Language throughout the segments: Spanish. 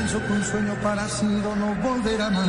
Pienso que un sueño parecido no volverá más.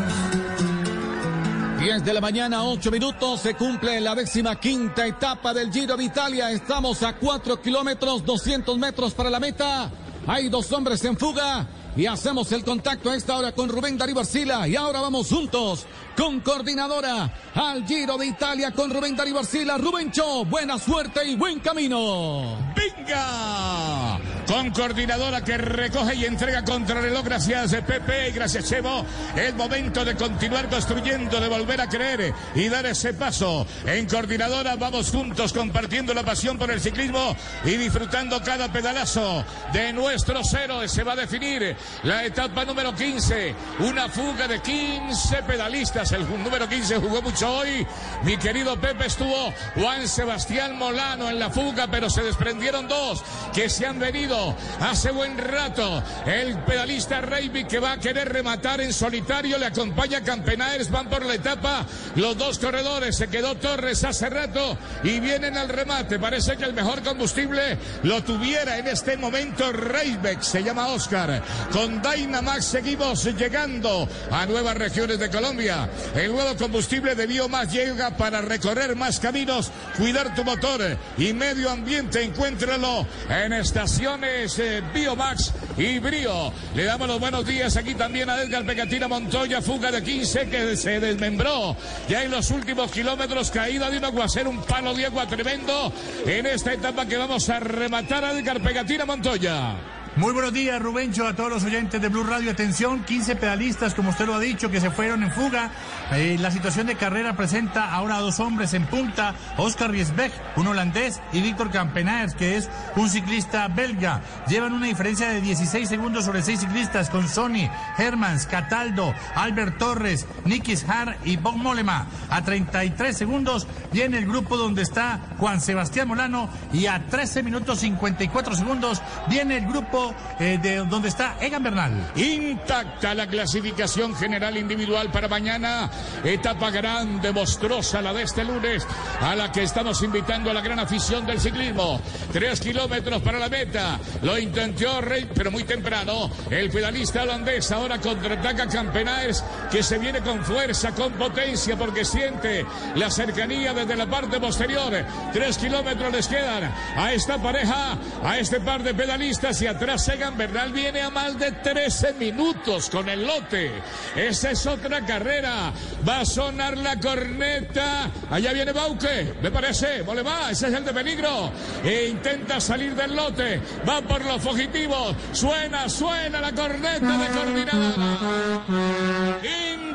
10 de la mañana, 8 minutos, se cumple la décima quinta etapa del Giro de Italia. Estamos a 4 kilómetros, 200 metros para la meta. Hay dos hombres en fuga y hacemos el contacto a esta hora con Rubén Darío Arcila. Y ahora vamos juntos con coordinadora al Giro de Italia con Rubén Darío Arcila. Rubencho, buena suerte y buen camino. ¡Venga! Con coordinadora que recoge y entrega contra reloj. Gracias Pepe y gracias Chevo. El momento de continuar construyendo, de volver a creer y dar ese paso. En coordinadora vamos juntos compartiendo la pasión por el ciclismo y disfrutando cada pedalazo de nuestros héroes. Se va a definir la etapa número 15. Una fuga de 15 pedalistas. El número 15 jugó mucho hoy. Mi querido Pepe estuvo Juan Sebastián Molano en la fuga, pero se desprendieron dos que se han venido hace buen rato. El pedalista Reivik que va a querer rematar en solitario le acompaña Campenaers, van por la etapa. Los dos corredores, se quedó Torres hace rato y vienen al remate. Parece que el mejor combustible lo tuviera en este momento Reivik, se llama Oscar. Con Dynamax seguimos llegando a nuevas regiones de Colombia. El nuevo combustible de Biomax llega para recorrer más caminos, cuidar tu motor y medio ambiente. Encuéntralo en estaciones eh, Biomax y Brío. Le damos los buenos días aquí también a Edgar Pecatina Montoya, fuga de 15 que se desmembró. Ya en los últimos kilómetros, caída de un aguacero, un palo de agua tremendo en esta etapa que vamos a rematar a Edgar Pecatina Montoya. Muy buenos días, Rubencho, a todos los oyentes de Blue Radio. Atención, 15 pedalistas, como usted lo ha dicho, que se fueron en fuga. Eh, la situación de carrera presenta ahora a dos hombres en punta, Oscar Riesbeck, un holandés, y Víctor Campenaers, que es un ciclista belga. Llevan una diferencia de 16 segundos sobre seis ciclistas con Sony, Hermans, Cataldo, Albert Torres, Nikis Har y Bob Molema. A 33 segundos viene el grupo donde está Juan Sebastián Molano y a 13 minutos 54 segundos viene el grupo eh, de donde está Egan Bernal. Intacta la clasificación general individual para mañana. Etapa grande, monstruosa, la de este lunes, a la que estamos invitando a la gran afición del ciclismo. Tres kilómetros para la meta. Lo intentó Rey, pero muy temprano. El pedalista holandés ahora contraataca Campenaers, que se viene con fuerza, con potencia, porque siente la cercanía desde la parte posterior. Tres kilómetros les quedan a esta pareja, a este par de pedalistas y atrás Egan Bernal viene a más de 13 minutos con el lote. Esa es otra carrera. Va a sonar la corneta. Allá viene Bauke, me parece. Mole va, ese es el de peligro. E intenta salir del lote. Va por los fugitivos. Suena, suena la corneta de coordinadora.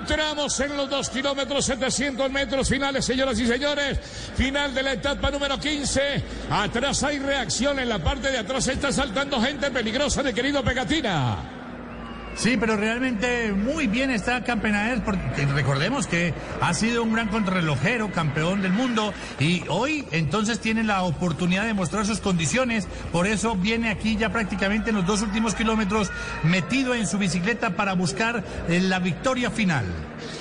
Entramos en los 2 kilómetros 700 metros finales, señoras y señores. Final de la etapa número 15. Atrás hay reacción en la parte de atrás. Está saltando gente peligrosa de querido Pegatina. Sí, pero realmente muy bien está Campenaer, porque recordemos que ha sido un gran contrarrelojero, campeón del mundo, y hoy entonces tiene la oportunidad de mostrar sus condiciones, por eso viene aquí ya prácticamente en los dos últimos kilómetros metido en su bicicleta para buscar eh, la victoria final.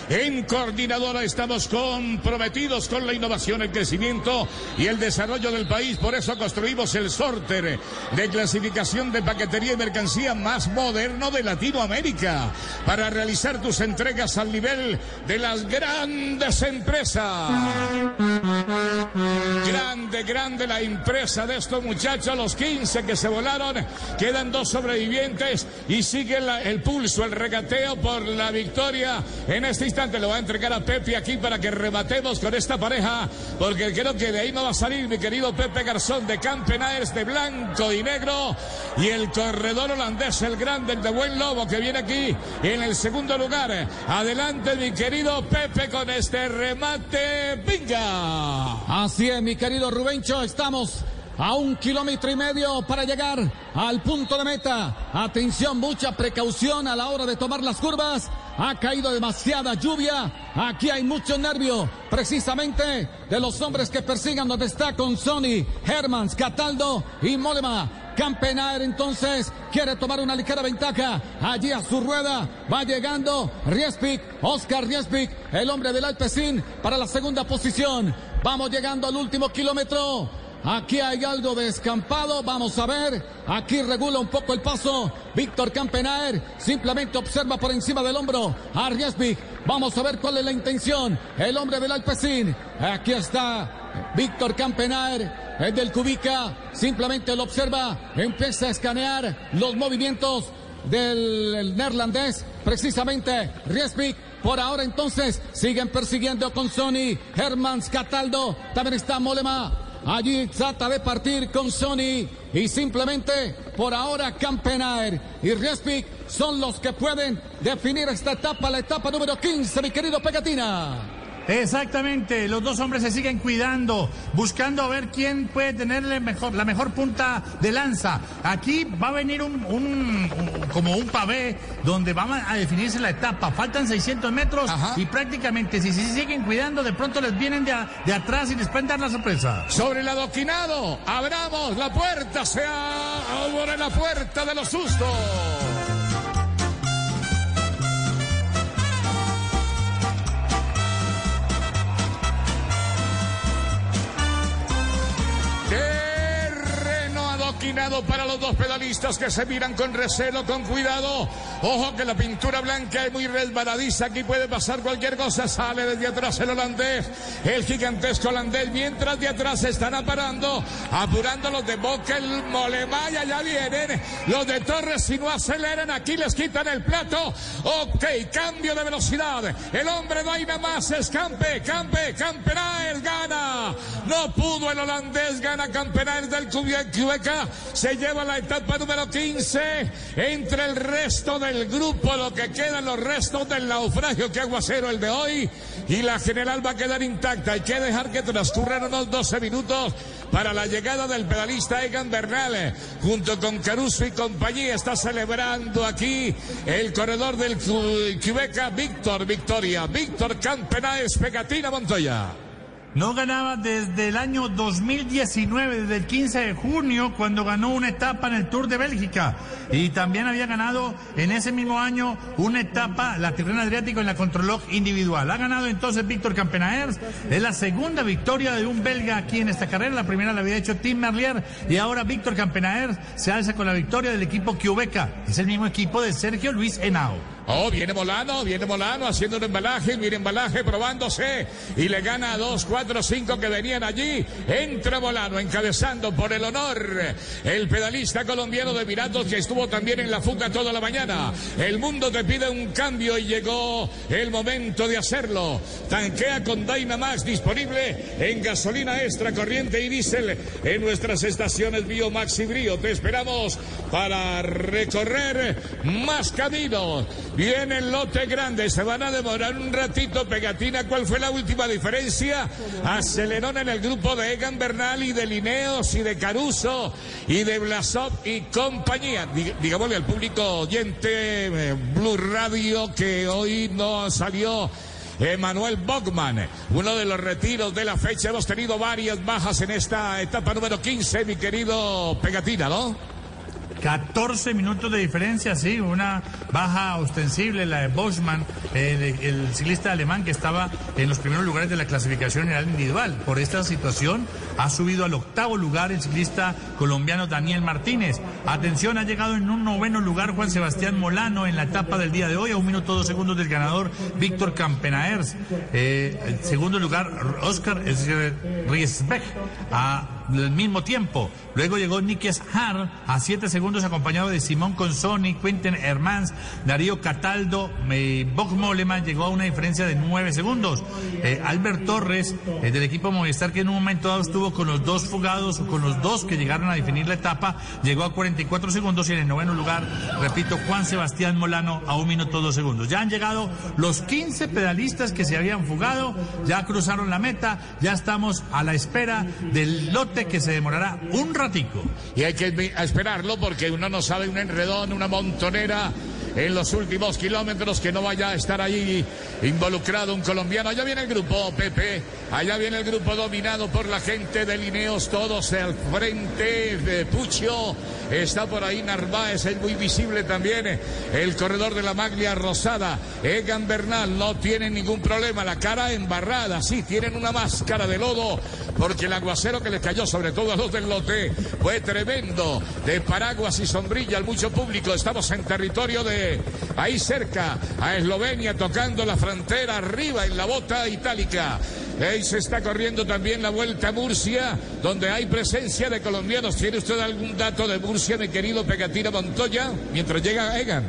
En Coordinadora estamos comprometidos con la innovación, el crecimiento y el desarrollo del país. Por eso construimos el sorter de clasificación de paquetería y mercancía más moderno de Latinoamérica para realizar tus entregas al nivel de las grandes empresas. Grande, grande la empresa de estos muchachos, los 15 que se volaron. Quedan dos sobrevivientes y sigue el pulso, el regateo por la victoria en este lo va a entregar a Pepe aquí para que rematemos con esta pareja, porque creo que de ahí no va a salir mi querido Pepe Garzón de Campenaers de blanco y negro y el corredor holandés, el grande, el de Buen Lobo, que viene aquí en el segundo lugar. Adelante, mi querido Pepe, con este remate. ¡Venga! Así es, mi querido Rubencho, estamos a un kilómetro y medio para llegar al punto de meta. Atención, mucha precaución a la hora de tomar las curvas. Ha caído demasiada lluvia. Aquí hay mucho nervio, precisamente de los hombres que persigan donde está con Sony, Hermans, Cataldo y Molema. Campenaer entonces quiere tomar una ligera ventaja. Allí a su rueda va llegando Riespic, Oscar Riespic, el hombre del Alpecin para la segunda posición. Vamos llegando al último kilómetro. Aquí hay algo descampado, vamos a ver. Aquí regula un poco el paso. Víctor Campenaer simplemente observa por encima del hombro a Riesvik. Vamos a ver cuál es la intención. El hombre del Alpecin. Aquí está Víctor Campenaer, el del Cubica. Simplemente lo observa, empieza a escanear los movimientos del neerlandés. Precisamente Riesvik por ahora entonces siguen persiguiendo con Sony, Hermans Cataldo, también está Molema, Allí trata de partir con Sony y simplemente por ahora Campenaer y Respic son los que pueden definir esta etapa, la etapa número 15, mi querido Pegatina. Exactamente, los dos hombres se siguen cuidando, buscando a ver quién puede tenerle mejor, la mejor punta de lanza. Aquí va a venir un, un- un- como un pavé donde va a definirse la etapa. Faltan 600 metros y prácticamente si se siguen cuidando, de pronto les vienen de, a- de atrás y les pueden dar la sorpresa. Sobre el adoquinado, abramos la puerta, se abre la puerta de los sustos. Para los dos pedalistas que se miran con recelo, con cuidado. Ojo que la pintura blanca es muy resbaladiza. Aquí puede pasar cualquier cosa. Sale desde atrás el holandés, el gigantesco holandés. Mientras de atrás están aparando, apurando los de Boca, el Molemaya. Ya vienen los de Torres. Si no aceleran, aquí les quitan el plato. Ok, cambio de velocidad. El hombre no hay nada más. Escampe, campe, Campenaer gana. No pudo el holandés, gana Campenaer del Cubeca. Se lleva la etapa número 15 entre el resto del grupo, lo que quedan los restos del naufragio que aguacero el de hoy. Y la general va a quedar intacta. Hay que dejar que transcurran unos 12 minutos para la llegada del pedalista Egan Bernal. Junto con Caruso y compañía está celebrando aquí el corredor del Cu- Cubeca, Víctor Victoria. Víctor Campenaes, Pegatina Montoya. No ganaba desde el año 2019, desde el 15 de junio, cuando ganó una etapa en el Tour de Bélgica. Y también había ganado en ese mismo año una etapa, la Tirrena Adriático, en la Contralog individual. Ha ganado entonces Víctor Campenaers. Es la segunda victoria de un belga aquí en esta carrera. La primera la había hecho Tim Merlier. Y ahora Víctor Campenaers se alza con la victoria del equipo Quebeca. Es el mismo equipo de Sergio Luis Henao. Oh, viene Molano, viene Molano haciendo un embalaje, mire embalaje, probándose y le gana a dos, cuatro, cinco que venían allí. Entra Molano encabezando por el honor el pedalista colombiano de Miratos que estuvo también en la fuga toda la mañana. El mundo te pide un cambio y llegó el momento de hacerlo. Tanquea con Dynamax disponible en gasolina extra corriente y diésel en nuestras estaciones Biomax y Brío. Te esperamos para recorrer más caminos. Viene el lote grande, se van a demorar un ratito. Pegatina, ¿cuál fue la última diferencia? Acelerón en el grupo de Egan Bernal y de Lineos y de Caruso y de Blasov y compañía. Dig- digámosle al público oyente eh, Blue Radio que hoy no salió. Emanuel Bogman, uno de los retiros de la fecha. Hemos tenido varias bajas en esta etapa número 15, mi querido Pegatina, ¿no? 14 minutos de diferencia, sí, una baja ostensible, la de Boschman, el, ciclista alemán que estaba en los primeros lugares de la clasificación general individual. Por esta situación ha subido al octavo lugar el ciclista colombiano Daniel Martínez. Atención, ha llegado en un noveno lugar Juan Sebastián Molano en la etapa del día de hoy, a un minuto dos segundos del ganador Víctor Campenaers. Eh, el segundo lugar, Oscar Riesbeck, a el mismo tiempo. Luego llegó Nikes Har a 7 segundos acompañado de Simón Consoni, Quentin Hermans, Darío Cataldo, eh, Bob Moleman llegó a una diferencia de 9 segundos. Eh, Albert Torres eh, del equipo Movistar que en un momento dado estuvo con los dos fugados con los dos que llegaron a definir la etapa, llegó a 44 segundos y en el noveno lugar, repito, Juan Sebastián Molano a un minuto dos segundos. Ya han llegado los 15 pedalistas que se habían fugado, ya cruzaron la meta, ya estamos a la espera del lote que se demorará un ratico. Y hay que esperarlo porque uno no sabe un enredón, una montonera en los últimos kilómetros que no vaya a estar allí involucrado un colombiano. Allá viene el grupo Pepe, allá viene el grupo dominado por la gente de Lineos, todos al frente de Pucho. Está por ahí Narváez, es muy visible también el corredor de la maglia rosada. Egan Bernal no tiene ningún problema, la cara embarrada, sí, tienen una máscara de lodo porque el aguacero que les cayó sobre todo a los del lote fue tremendo de paraguas y sombrilla al mucho público. Estamos en territorio de ahí cerca a Eslovenia tocando la frontera arriba en la bota itálica. Ahí se está corriendo también la vuelta a Murcia, donde hay presencia de colombianos. ¿Tiene usted algún dato de Murcia, mi querido Pegatina Montoya? Mientras llega Egan.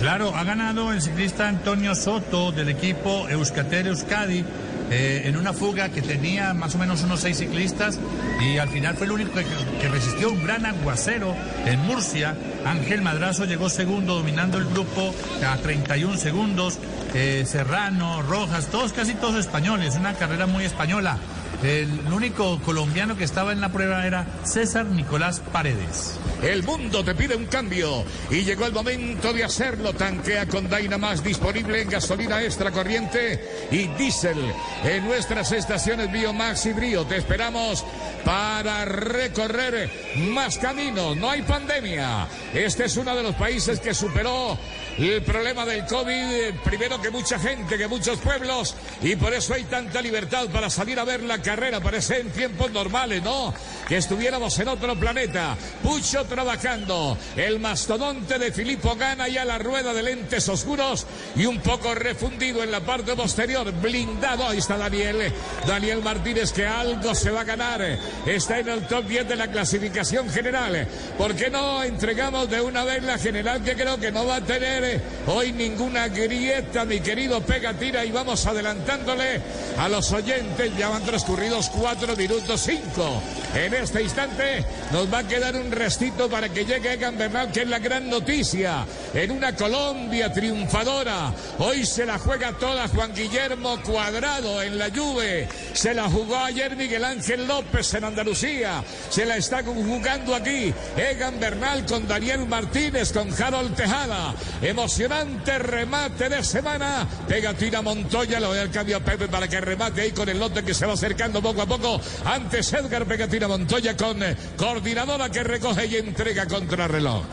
Claro, ha ganado el ciclista Antonio Soto del equipo Euskater Euskadi eh, en una fuga que tenía más o menos unos seis ciclistas y al final fue el único que, resistió un gran aguacero en Murcia. Ángel Madrazo llegó segundo dominando el grupo a 31 segundos. Eh, Serrano, Rojas, todos casi todos españoles, una carrera muy española. El único colombiano que estaba en la prueba era César Nicolás Paredes. El mundo te pide un cambio y llegó el momento de hacerlo. Tanquea con Dynamax disponible en gasolina extra corriente y diésel en nuestras estaciones Biomax y Brio. Te esperamos para recorrer más caminos. No hay pandemia. Este es uno de los países que superó el problema del COVID, primero que mucha gente, que muchos pueblos, y por eso hay tanta libertad para salir a ver la carrera. Parece en tiempos normales, ¿no? Que estuviéramos en otro planeta. Pucho trabajando. El mastodonte de Filippo gana ya la rueda de lentes oscuros y un poco refundido en la parte posterior, blindado. Ahí está Daniel. Daniel Martínez que algo se va a ganar. Está en el top 10 de la clasificación general. ¿Por qué no entregamos de una vez la general que creo que no va a tener hoy ninguna grieta, mi querido Pegatina, y vamos adelantándole a los oyentes. Ya van transcurridos cuatro minutos cinco. En este instante nos va a quedar un restito para que llegue Egan Bernal, que es la gran noticia. En una Colombia triunfadora. Hoy se la juega toda Juan Guillermo Cuadrado en la Juve. Se la jugó ayer Miguel Ángel López en Andalucía. Se la está jugando aquí Egan Bernal con Daniel Martínez, con Harold Tejada. Emocionante remate de semana. Pegatina Montoya, lo doy al cambio a Pepe para que remate ahí con el lote que se va acercando poco a poco. Antes Edgar Pegatina Montoya con eh, coordinadora que recoge y entrega contra reloj.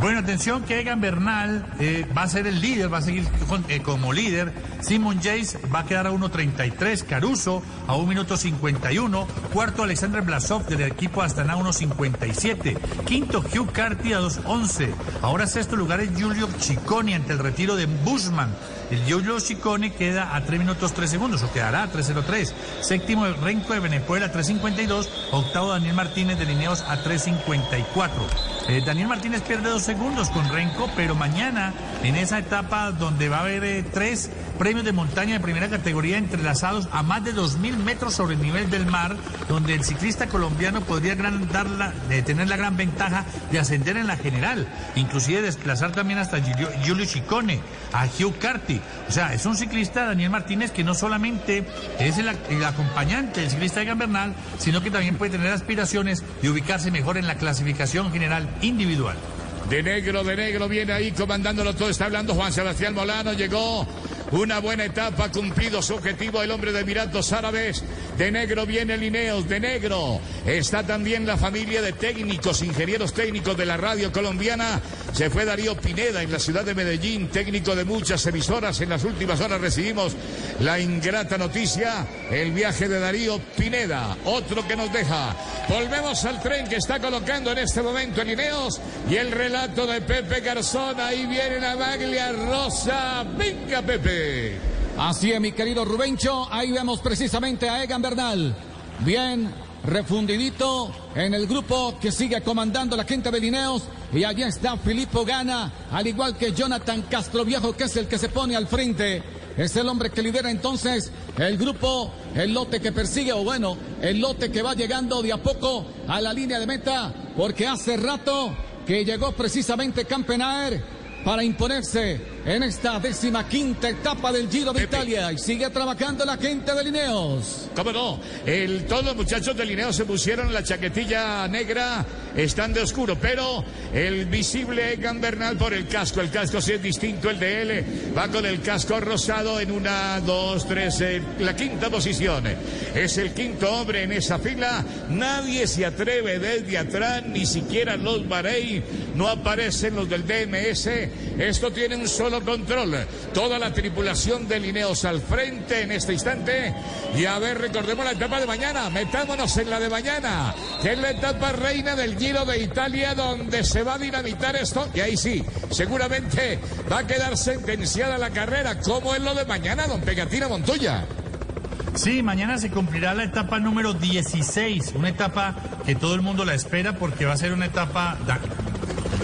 Bueno, atención que Egan Bernal eh, va a ser el líder, va a seguir eh, como líder. Simon Jace va a quedar a 1.33, Caruso a 1 minuto 51, cuarto Alexander Blasov del equipo Astana 1.57, quinto Hugh Carty a 2.11, ahora sexto lugar es Giulio Ciccone ante el retiro de Bushman. El Giulio Ciccone queda a 3 minutos 3 segundos, o quedará a 3.03. Séptimo Renko de Venezuela a 3.52, octavo Daniel Martínez de Lineos a 3.54. Eh, Daniel Martínez pierde dos segundos con Renko, pero mañana en esa etapa donde va a haber eh, tres premios de montaña de primera categoría entrelazados a más de 2.000 metros sobre el nivel del mar, donde el ciclista colombiano podría gran- de tener la gran ventaja de ascender en la general, inclusive desplazar también hasta Giulio, Giulio Ciccone, a Hugh Carty. O sea, es un ciclista, Daniel Martínez, que no solamente es el acompañante del ciclista de Bernal, sino que también puede tener aspiraciones de ubicarse mejor en la clasificación general individual. De negro, de negro, viene ahí comandándolo todo. Está hablando Juan Sebastián Molano. Llegó una buena etapa, cumplido su objetivo el hombre de Emiratos Árabes. De negro viene Lineos, de negro. Está también la familia de técnicos, ingenieros técnicos de la radio colombiana. Se fue Darío Pineda en la ciudad de Medellín, técnico de muchas emisoras. En las últimas horas recibimos la ingrata noticia, el viaje de Darío Pineda, otro que nos deja. Volvemos al tren que está colocando en este momento en Lineos y el relato de Pepe Garzón. Ahí viene la maglia rosa. Venga, Pepe. Así es, mi querido Rubencho. Ahí vemos precisamente a Egan Bernal. Bien, refundidito en el grupo que sigue comandando la quinta de Lineos. Y allí está Filippo Gana, al igual que Jonathan Castroviejo, que es el que se pone al frente. Es el hombre que lidera entonces el grupo, el lote que persigue, o bueno, el lote que va llegando de a poco a la línea de meta, porque hace rato que llegó precisamente Campenaer para imponerse en esta décima quinta etapa del Giro de Italia y sigue trabajando la gente de Lineos. ¿Cómo no? El, todos los muchachos de Lineos se pusieron la chaquetilla negra, están de oscuro, pero el visible Egan Bernal por el casco, el casco sí es distinto, el de él va con el casco rosado en una, dos, tres, eh, la quinta posición. Es el quinto hombre en esa fila, nadie se atreve desde atrás, ni siquiera los Bahrein, no aparecen los del DMS, esto tiene un solo control. Toda la tripulación de Lineos al frente en este instante. Y a ver, recordemos la etapa de mañana. Metámonos en la de mañana, que es la etapa reina del Giro de Italia, donde se va a dinamitar esto. Y ahí sí, seguramente va a quedar sentenciada la carrera. ¿Cómo es lo de mañana, don Pegatina Montoya? Sí, mañana se cumplirá la etapa número 16, una etapa que todo el mundo la espera porque va a ser una etapa,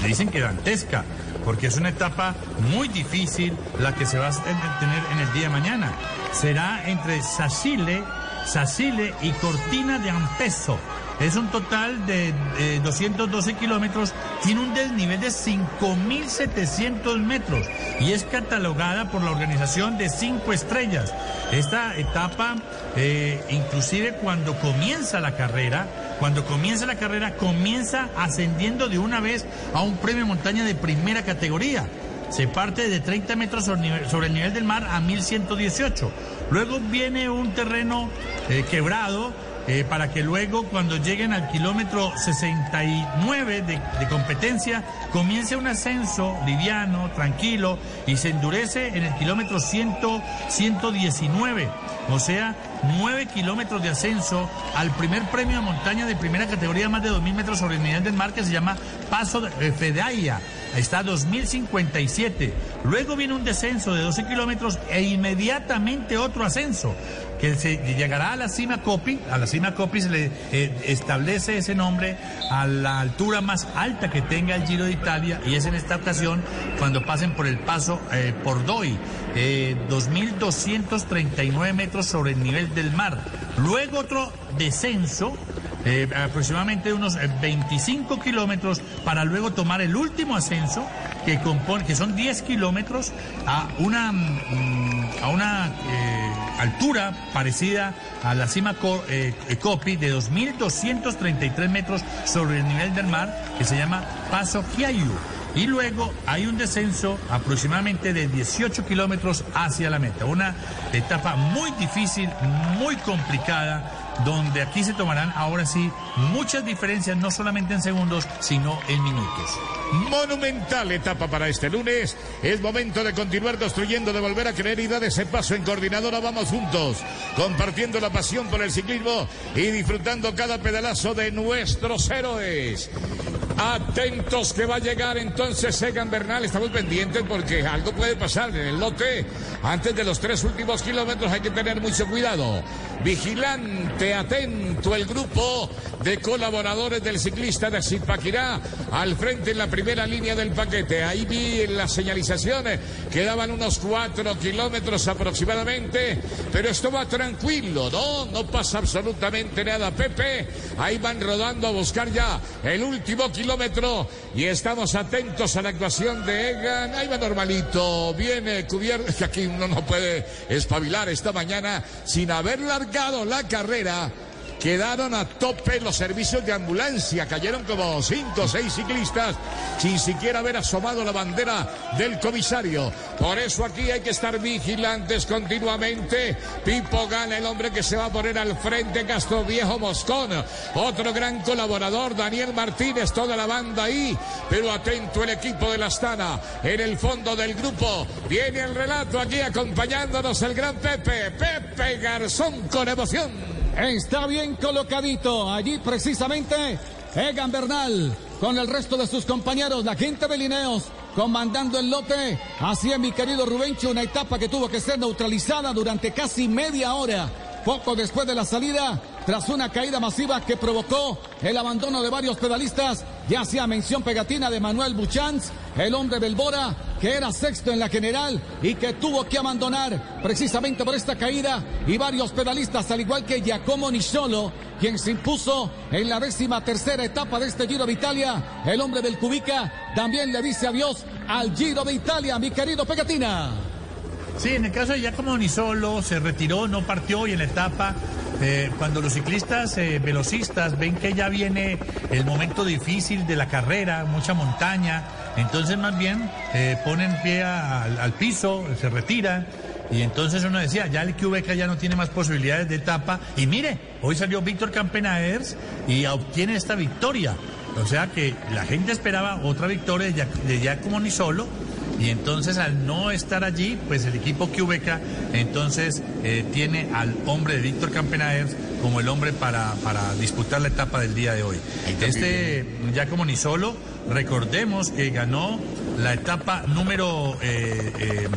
le dicen que dantesca, porque es una etapa muy difícil la que se va a tener en el día de mañana. Será entre Sacile, Sacile y Cortina de Ampeso. Es un total de eh, 212 kilómetros, tiene un desnivel de 5.700 metros y es catalogada por la organización de cinco estrellas. Esta etapa, eh, inclusive cuando comienza la carrera, cuando comienza la carrera, comienza ascendiendo de una vez a un premio montaña de primera categoría. Se parte de 30 metros sobre el nivel del mar a 1118. Luego viene un terreno eh, quebrado eh, para que luego cuando lleguen al kilómetro 69 de, de competencia comience un ascenso liviano, tranquilo y se endurece en el kilómetro 100, 119. O sea, 9 kilómetros de ascenso al primer premio de montaña de primera categoría, más de 2.000 metros sobre el nivel del mar, que se llama Paso de eh, Fedaia. Está a 2057. Luego viene un descenso de 12 kilómetros e inmediatamente otro ascenso que se llegará a la cima Copi. A la cima Copi se le eh, establece ese nombre a la altura más alta que tenga el Giro de Italia y es en esta ocasión cuando pasen por el paso eh, por Doi, eh, 2.239 metros sobre el nivel del mar. Luego otro descenso eh, aproximadamente unos eh, 25 kilómetros para luego tomar el último ascenso que compone que son 10 kilómetros a una mm, a una eh, altura parecida a la cima Co- eh, eh, Copi de 2.233 metros sobre el nivel del mar que se llama Paso Chiayu. Y luego hay un descenso aproximadamente de 18 kilómetros hacia la meta. Una etapa muy difícil, muy complicada, donde aquí se tomarán ahora sí muchas diferencias, no solamente en segundos, sino en minutos. Monumental etapa para este lunes. Es momento de continuar construyendo, de volver a creer y dar ese paso en coordinadora. Vamos juntos, compartiendo la pasión por el ciclismo y disfrutando cada pedalazo de nuestros héroes. Atentos que va a llegar entonces Egan Bernal. Estamos pendientes porque algo puede pasar en el lote. Antes de los tres últimos kilómetros hay que tener mucho cuidado. Vigilante, atento el grupo de colaboradores del ciclista de Zipaquirá al frente en la primera línea del paquete. Ahí vi las señalizaciones que daban unos cuatro kilómetros aproximadamente, pero esto va tranquilo, ¿no? No pasa absolutamente nada. Pepe, ahí van rodando a buscar ya el último kilómetro y estamos atentos a la actuación de Egan. Ahí va normalito, viene cubierto, que aquí uno no puede espabilar esta mañana sin haber largado la carrera. Quedaron a tope los servicios de ambulancia, cayeron como cinco o seis ciclistas sin siquiera haber asomado la bandera del comisario. Por eso aquí hay que estar vigilantes continuamente. Pipo gana el hombre que se va a poner al frente, Castro Viejo Moscón. Otro gran colaborador, Daniel Martínez, toda la banda ahí. Pero atento el equipo de la Astana. En el fondo del grupo viene el relato aquí acompañándonos el gran Pepe. Pepe Garzón con emoción. Está bien colocadito. Allí precisamente Egan Bernal con el resto de sus compañeros, la gente de Lineos, comandando el lote. Así es, mi querido Rubencho, una etapa que tuvo que ser neutralizada durante casi media hora. Poco después de la salida, tras una caída masiva que provocó el abandono de varios pedalistas. Ya hacía mención pegatina de Manuel Buchanz, el hombre del Bora, que era sexto en la general y que tuvo que abandonar precisamente por esta caída. Y varios pedalistas, al igual que Giacomo Nisolo, quien se impuso en la décima tercera etapa de este Giro de Italia. El hombre del Cubica también le dice adiós al Giro de Italia, mi querido Pegatina. Sí, en el caso de Giacomo Nisolo se retiró, no partió y en la etapa eh, cuando los ciclistas eh, velocistas ven que ya viene el momento difícil de la carrera, mucha montaña, entonces más bien eh, ponen pie al, piso, se retiran. Y entonces uno decía, ya el QBK ya no tiene más posibilidades de etapa. Y mire, hoy salió Víctor Campenaers y obtiene esta victoria. O sea que la gente esperaba otra victoria de Giacomo Nisolo. Y entonces al no estar allí, pues el equipo QBK entonces eh, tiene al hombre de Víctor Campenaers como el hombre para, para disputar la etapa del día de hoy. Este Giacomo Nisolo, recordemos que ganó la etapa número eh, eh,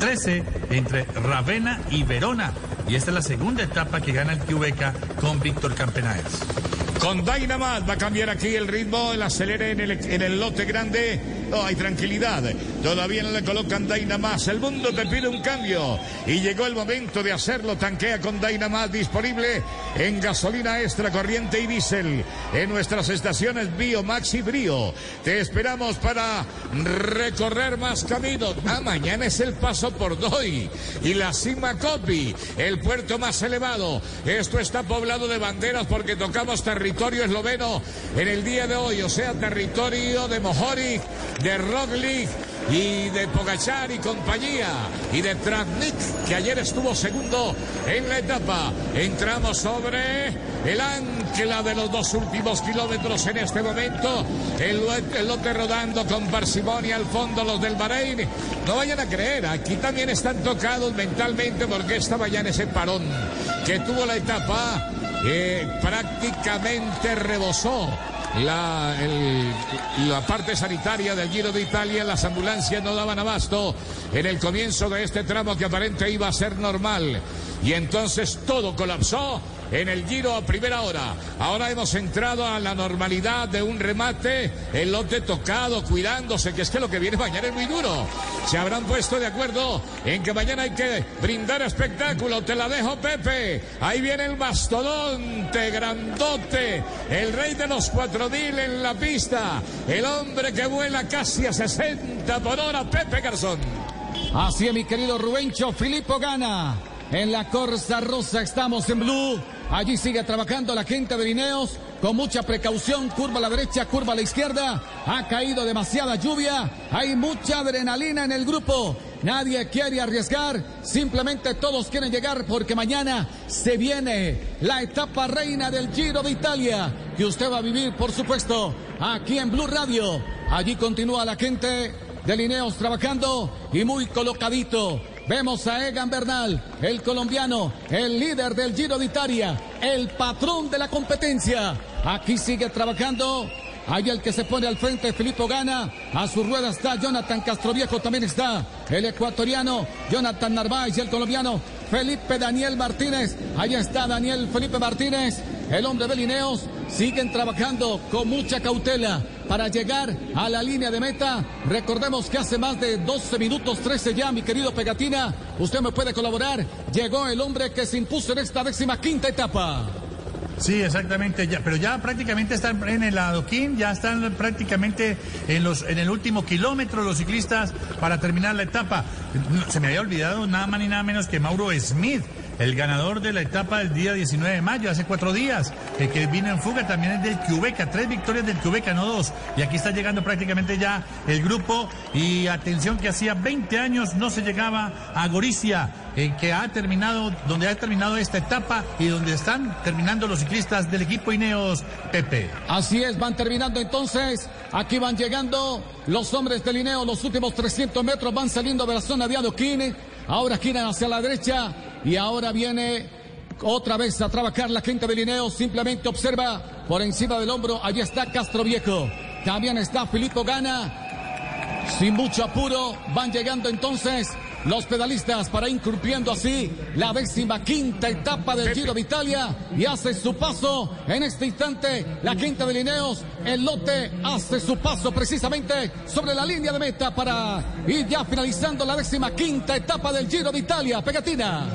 13 entre Ravenna y Verona. Y esta es la segunda etapa que gana el QBK con Víctor Campenaers. Con Dynamite va a cambiar aquí el ritmo, el acelere en el, en el lote grande. No hay tranquilidad. Todavía no le colocan Dynamite. El mundo te pide un cambio. Y llegó el momento de hacerlo. Tanquea con Dynamite disponible en gasolina extra corriente y diésel. En nuestras estaciones Bio, Max y Brio. Te esperamos para recorrer más caminos. Ah, mañana es el paso por Doy. Y la Cima Copy, el puerto más elevado. Esto está poblado de banderas porque tocamos territorio esloveno en el día de hoy. O sea, territorio de Mohoric, de Roglic y de Pogachar y compañía y de Travnik que ayer estuvo segundo en la etapa. Entramos sobre el ancla de los dos últimos kilómetros en este momento. El, lo- el lote rodando con parsimonia al fondo los del Bahrein. No vayan a creer, aquí también están tocados mentalmente porque esta mañana ese parón que tuvo la etapa eh, prácticamente rebosó la, la parte sanitaria del Giro de Italia, las ambulancias no daban abasto en el comienzo de este tramo que aparente iba a ser normal. Y entonces todo colapsó en el Giro a primera hora. Ahora hemos entrado a la normalidad de un remate, el lote tocado, cuidándose, que es que lo que viene mañana es muy duro. Se habrán puesto de acuerdo en que mañana hay que brindar espectáculo. Te la dejo, Pepe. Ahí viene el mastodonte, grandote, el rey de los cuatro mil en la pista, el hombre que vuela casi a 60 por hora, Pepe Garzón. Así es, mi querido Rubencho, Filippo gana. En la Corsa Rosa estamos en Blue. Allí sigue trabajando la gente de Lineos con mucha precaución. Curva a la derecha, curva a la izquierda. Ha caído demasiada lluvia. Hay mucha adrenalina en el grupo. Nadie quiere arriesgar. Simplemente todos quieren llegar porque mañana se viene la etapa reina del Giro de Italia. Que usted va a vivir, por supuesto, aquí en Blue Radio. Allí continúa la gente de Lineos trabajando y muy colocadito. Vemos a Egan Bernal, el colombiano, el líder del Giro de Italia, el patrón de la competencia. Aquí sigue trabajando. Hay el que se pone al frente, Filippo Gana. A su rueda está Jonathan Castroviejo, también está el ecuatoriano Jonathan Narváez y el colombiano Felipe Daniel Martínez. Allá está Daniel Felipe Martínez, el hombre de Lineos. Siguen trabajando con mucha cautela para llegar a la línea de meta. Recordemos que hace más de 12 minutos 13 ya, mi querido Pegatina, usted me puede colaborar. Llegó el hombre que se impuso en esta décima quinta etapa. Sí, exactamente, pero ya prácticamente están en el adoquín, ya están prácticamente en los en el último kilómetro los ciclistas para terminar la etapa. Se me había olvidado nada más ni nada menos que Mauro Smith, el ganador de la etapa del día 19 de mayo, hace cuatro días, el que vino en fuga también es del Cubeca, tres victorias del Cubeca, no dos. Y aquí está llegando prácticamente ya el grupo y atención que hacía 20 años no se llegaba a Goricia, eh, que ha terminado, donde ha terminado esta etapa y donde están terminando los ciclistas del equipo Ineos Pepe. Así es, van terminando entonces. Aquí van llegando los hombres de Lineo. Los últimos 300 metros van saliendo de la zona de Adoquín. Ahora giran hacia la derecha y ahora viene otra vez a trabajar la gente de Lineo. Simplemente observa por encima del hombro. Allí está Castro Viejo. También está Filippo Gana. Sin mucho apuro, van llegando entonces los pedalistas para incurriendo así la décima quinta etapa del Giro de Italia y hace su paso en este instante la quinta de Lineos. El lote hace su paso precisamente sobre la línea de meta para ir ya finalizando la décima quinta etapa del Giro de Italia. Pegatina.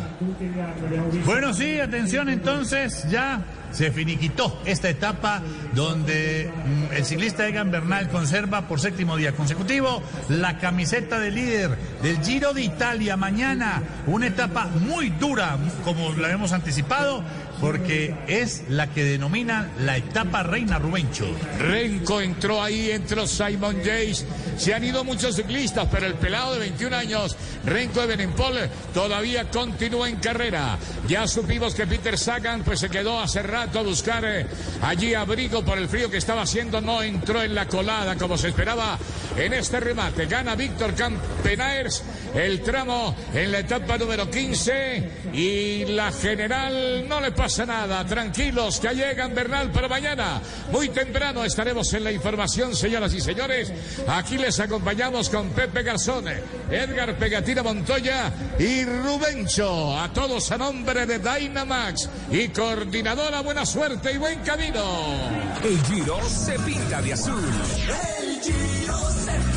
Bueno, sí, atención entonces, ya se finiquitó esta etapa donde mm, el ciclista Egan Bernal conserva por séptimo día consecutivo la camiseta de líder del Giro de Italia mañana. Una etapa muy dura, como la hemos anticipado, porque es la que denomina la etapa Reina Rubencho. Renko entró ahí, entró Simon Yates. Se han ido muchos ciclistas, pero el pelado de 21 años, Renko de Benempol, todavía continúa en carrera. Ya supimos que Peter Sagan pues se quedó hace rato a buscar eh, allí abrigo por el frío que estaba haciendo. No entró en la colada como se esperaba en este remate. Gana Víctor Campenaers el tramo en la etapa número 15 y la general no le pasa nada. Tranquilos que llegan Bernal para mañana. Muy temprano estaremos en la información, señoras y señores. Aquí les acompañamos con Pepe Garzón, Edgar Pegatina Montoya y Rubencho. A todos a nombre de Dynamax y coordinadora, buena suerte y buen camino. El Giro se pinta de azul. El Giro se pinta